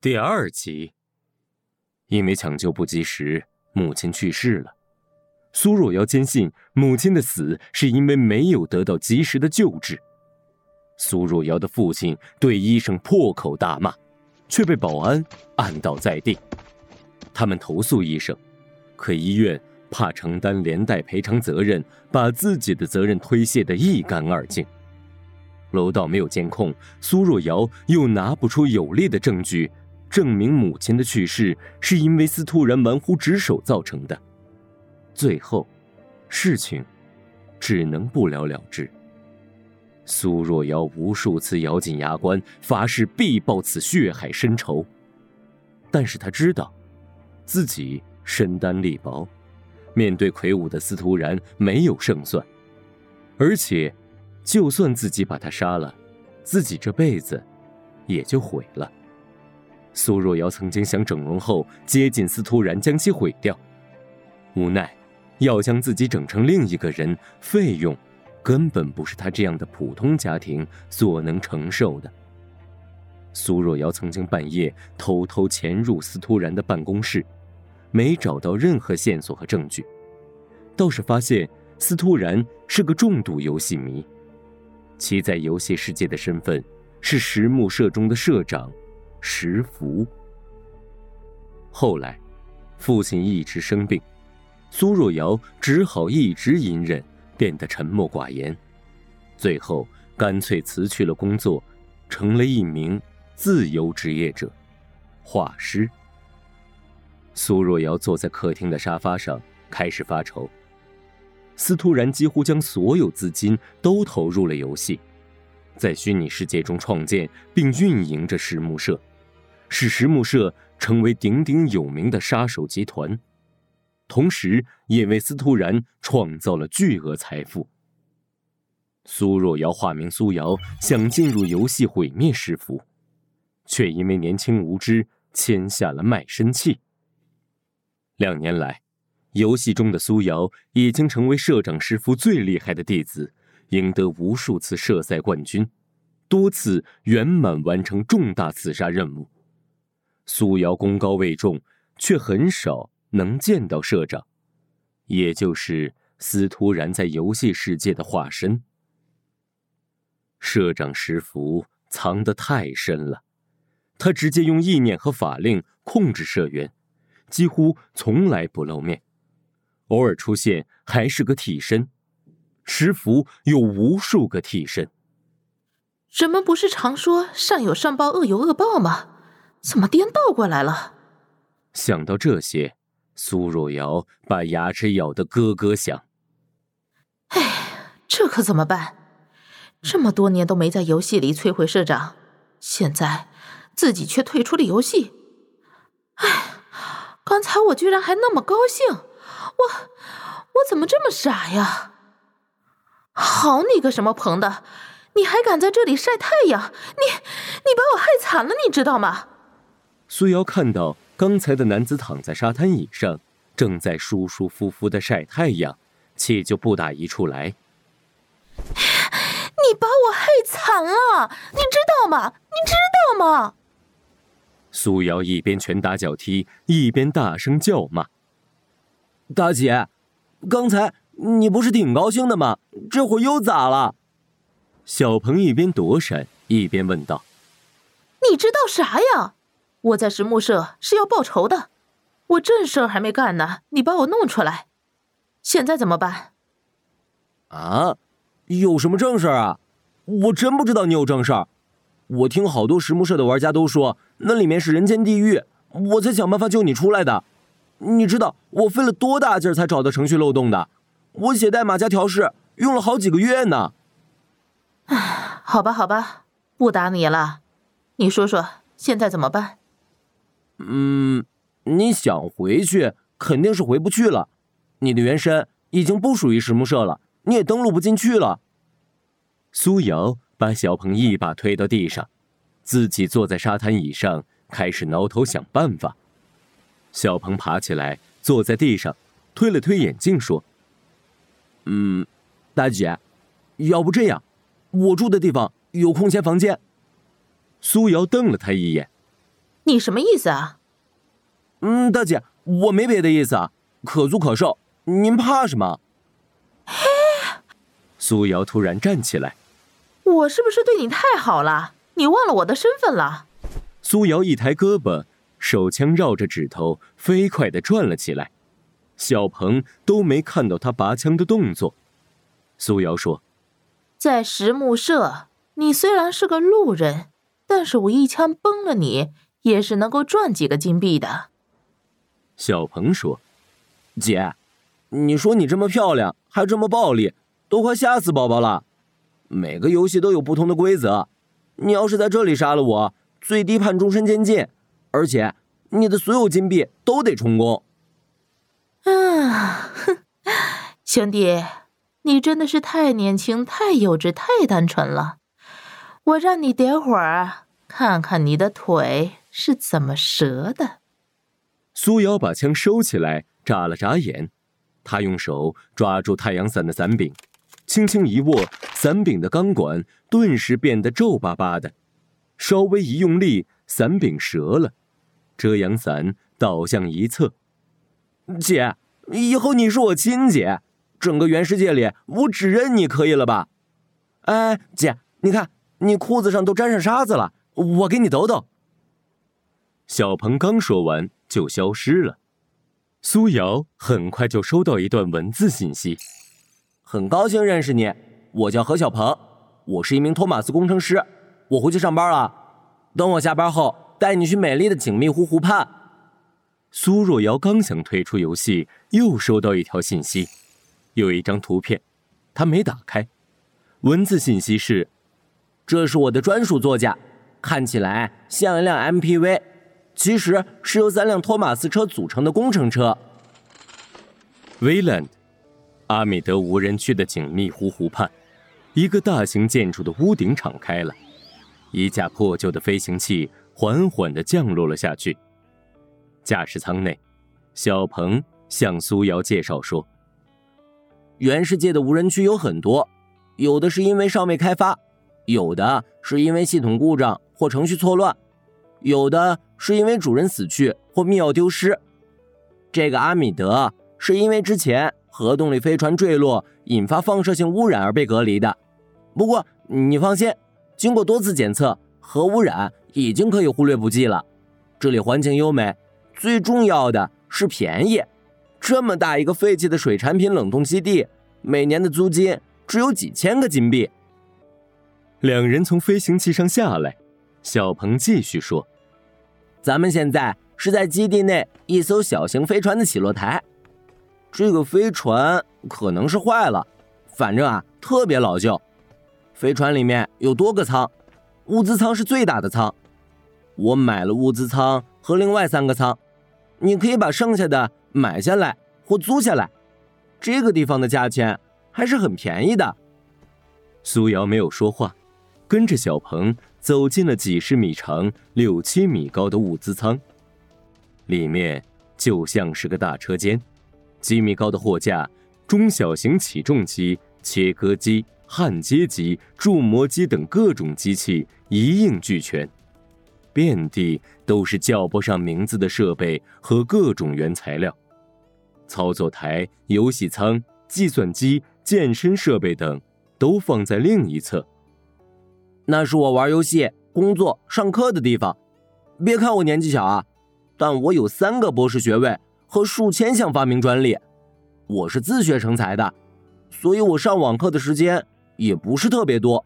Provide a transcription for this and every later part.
第二集，因为抢救不及时，母亲去世了。苏若瑶坚信母亲的死是因为没有得到及时的救治。苏若瑶的父亲对医生破口大骂，却被保安按倒在地。他们投诉医生，可医院怕承担连带赔偿责任，把自己的责任推卸得一干二净。楼道没有监控，苏若瑶又拿不出有力的证据。证明母亲的去世是因为司徒然玩忽职守造成的，最后，事情只能不了了之。苏若瑶无数次咬紧牙关，发誓必报此血海深仇，但是他知道，自己身单力薄，面对魁梧的司徒然没有胜算，而且，就算自己把他杀了，自己这辈子也就毁了。苏若瑶曾经想整容后接近司徒然，将其毁掉，无奈要将自己整成另一个人，费用根本不是他这样的普通家庭所能承受的。苏若瑶曾经半夜偷偷潜入司徒然的办公室，没找到任何线索和证据，倒是发现司徒然是个重度游戏迷，其在游戏世界的身份是实木社中的社长。石福。后来，父亲一直生病，苏若瑶只好一直隐忍，变得沉默寡言，最后干脆辞去了工作，成了一名自由职业者——画师。苏若瑶坐在客厅的沙发上，开始发愁。司徒然几乎将所有资金都投入了游戏，在虚拟世界中创建并运营着石木社。使石木社成为鼎鼎有名的杀手集团，同时也为司徒然创造了巨额财富。苏若瑶化名苏瑶，想进入游戏毁灭石符，却因为年轻无知签下了卖身契。两年来，游戏中的苏瑶已经成为社长师傅最厉害的弟子，赢得无数次社赛冠军，多次圆满完成重大刺杀任务。苏瑶功高位重，却很少能见到社长，也就是司徒然在游戏世界的化身。社长石符藏得太深了，他直接用意念和法令控制社员，几乎从来不露面，偶尔出现还是个替身。石符有无数个替身。人们不是常说善有善报，恶有恶报吗？怎么颠倒过来了？想到这些，苏若瑶把牙齿咬得咯咯响。哎，这可怎么办？这么多年都没在游戏里摧毁社长，现在自己却退出了游戏。哎，刚才我居然还那么高兴，我我怎么这么傻呀？好你个什么鹏的，你还敢在这里晒太阳？你你把我害惨了，你知道吗？苏瑶看到刚才的男子躺在沙滩椅上，正在舒舒服服的晒太阳，气就不打一处来。你把我害惨了，你知道吗？你知道吗？苏瑶一边拳打脚踢，一边大声叫骂：“大姐，刚才你不是挺高兴的吗？这会儿又咋了？”小鹏一边躲闪，一边问道：“你知道啥呀？”我在石木社是要报仇的，我正事儿还没干呢，你把我弄出来，现在怎么办？啊，有什么正事儿啊？我真不知道你有正事儿。我听好多石木社的玩家都说，那里面是人间地狱，我才想办法救你出来的。你知道我费了多大劲儿才找到程序漏洞的？我写代码加调试用了好几个月呢。唉，好吧，好吧，不打你了。你说说，现在怎么办？嗯，你想回去肯定是回不去了，你的原身已经不属于石木社了，你也登录不进去了。苏瑶把小鹏一把推到地上，自己坐在沙滩椅上开始挠头想办法。小鹏爬起来坐在地上，推了推眼镜说：“嗯，大姐，要不这样，我住的地方有空闲房间。”苏瑶瞪了他一眼。你什么意思啊？嗯，大姐，我没别的意思啊，可租可售，您怕什么？苏瑶突然站起来，我是不是对你太好了？你忘了我的身份了？苏瑶一抬胳膊，手枪绕着指头飞快地转了起来。小鹏都没看到他拔枪的动作。苏瑶说：“在石木社，你虽然是个路人，但是我一枪崩了你，也是能够赚几个金币的。”小鹏说：“姐，你说你这么漂亮，还这么暴力，都快吓死宝宝了。每个游戏都有不同的规则，你要是在这里杀了我，最低判终身监禁，而且你的所有金币都得充公。”啊，哼，兄弟，你真的是太年轻、太幼稚、太单纯了。我让你等会儿看看你的腿是怎么折的。苏瑶把枪收起来，眨了眨眼。他用手抓住太阳伞的伞柄，轻轻一握，伞柄的钢管顿时变得皱巴巴的。稍微一用力，伞柄折了，遮阳伞倒向一侧。姐，以后你是我亲姐，整个原世界里我只认你可以了吧？哎，姐，你看你裤子上都沾上沙子了，我给你抖抖。小鹏刚说完就消失了。苏瑶很快就收到一段文字信息：“很高兴认识你，我叫何小鹏，我是一名托马斯工程师，我回去上班了。等我下班后，带你去美丽的景密湖湖畔。”苏若瑶刚想退出游戏，又收到一条信息，有一张图片，她没打开。文字信息是：“这是我的专属座驾，看起来像一辆 MPV，其实是由三辆托马斯车组成的工程车。” Vland，阿米德无人区的紧密湖湖畔，一个大型建筑的屋顶敞开了，一架破旧的飞行器缓缓地降落了下去。驾驶舱内，小鹏向苏瑶介绍说：“原世界的无人区有很多，有的是因为尚未开发，有的是因为系统故障或程序错乱，有的是因为主人死去或密钥丢失。这个阿米德是因为之前核动力飞船坠落引发放射性污染而被隔离的。不过你放心，经过多次检测，核污染已经可以忽略不计了。这里环境优美。”最重要的是便宜，这么大一个废弃的水产品冷冻基地，每年的租金只有几千个金币。两人从飞行器上下来，小鹏继续说：“咱们现在是在基地内一艘小型飞船的起落台，这个飞船可能是坏了，反正啊特别老旧。飞船里面有多个舱，物资舱是最大的舱，我买了物资舱和另外三个舱。”你可以把剩下的买下来或租下来，这个地方的价钱还是很便宜的。苏瑶没有说话，跟着小鹏走进了几十米长、六七米高的物资舱。里面就像是个大车间，几米高的货架、中小型起重机、切割机、焊接机、铸模机等各种机器一应俱全。遍地都是叫不上名字的设备和各种原材料，操作台、游戏舱、计算机、健身设备等都放在另一侧。那是我玩游戏、工作、上课的地方。别看我年纪小啊，但我有三个博士学位和数千项发明专利。我是自学成才的，所以我上网课的时间也不是特别多，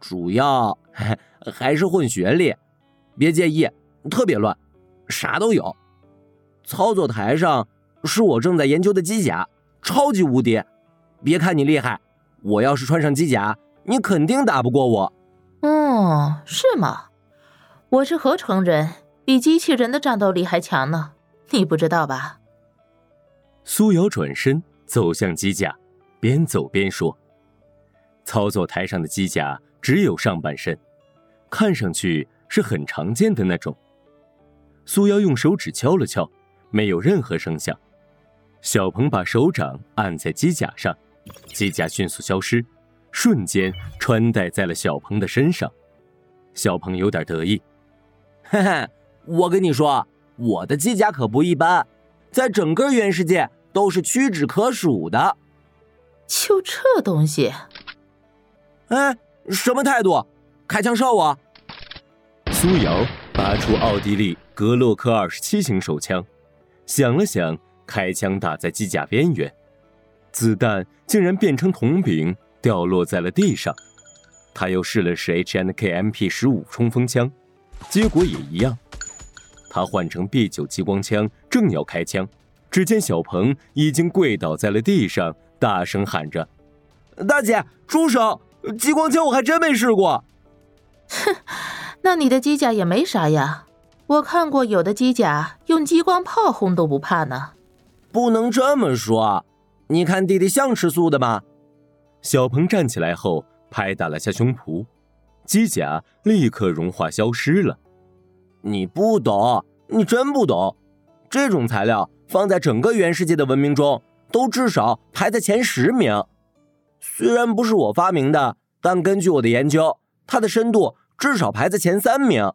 主要 还是混学历。别介意，特别乱，啥都有。操作台上是我正在研究的机甲，超级无敌。别看你厉害，我要是穿上机甲，你肯定打不过我。哦，是吗？我是合成人，比机器人的战斗力还强呢。你不知道吧？苏瑶转身走向机甲，边走边说：“操作台上的机甲只有上半身，看上去……”是很常见的那种。苏瑶用手指敲了敲，没有任何声响。小鹏把手掌按在机甲上，机甲迅速消失，瞬间穿戴在了小鹏的身上。小鹏有点得意，嘿嘿，我跟你说，我的机甲可不一般，在整个原世界都是屈指可数的。就这东西？哎，什么态度？开枪射我！苏瑶拔出奥地利格洛克二十七型手枪，想了想，开枪打在机甲边缘，子弹竟然变成铜饼，掉落在了地上。他又试了试 H N K M P 十五冲锋枪，结果也一样。他换成 B 九激光枪，正要开枪，只见小鹏已经跪倒在了地上，大声喊着：“大姐，住手！激光枪我还真没试过。”哼，那你的机甲也没啥呀？我看过有的机甲用激光炮轰都不怕呢。不能这么说，你看弟弟像吃素的吗？小鹏站起来后。拍打了下胸脯，机甲立刻融化消失了。你不懂，你真不懂。这种材料放在整个原世界的文明中，都至少排在前十名。虽然不是我发明的，但根据我的研究，它的深度至少排在前三名。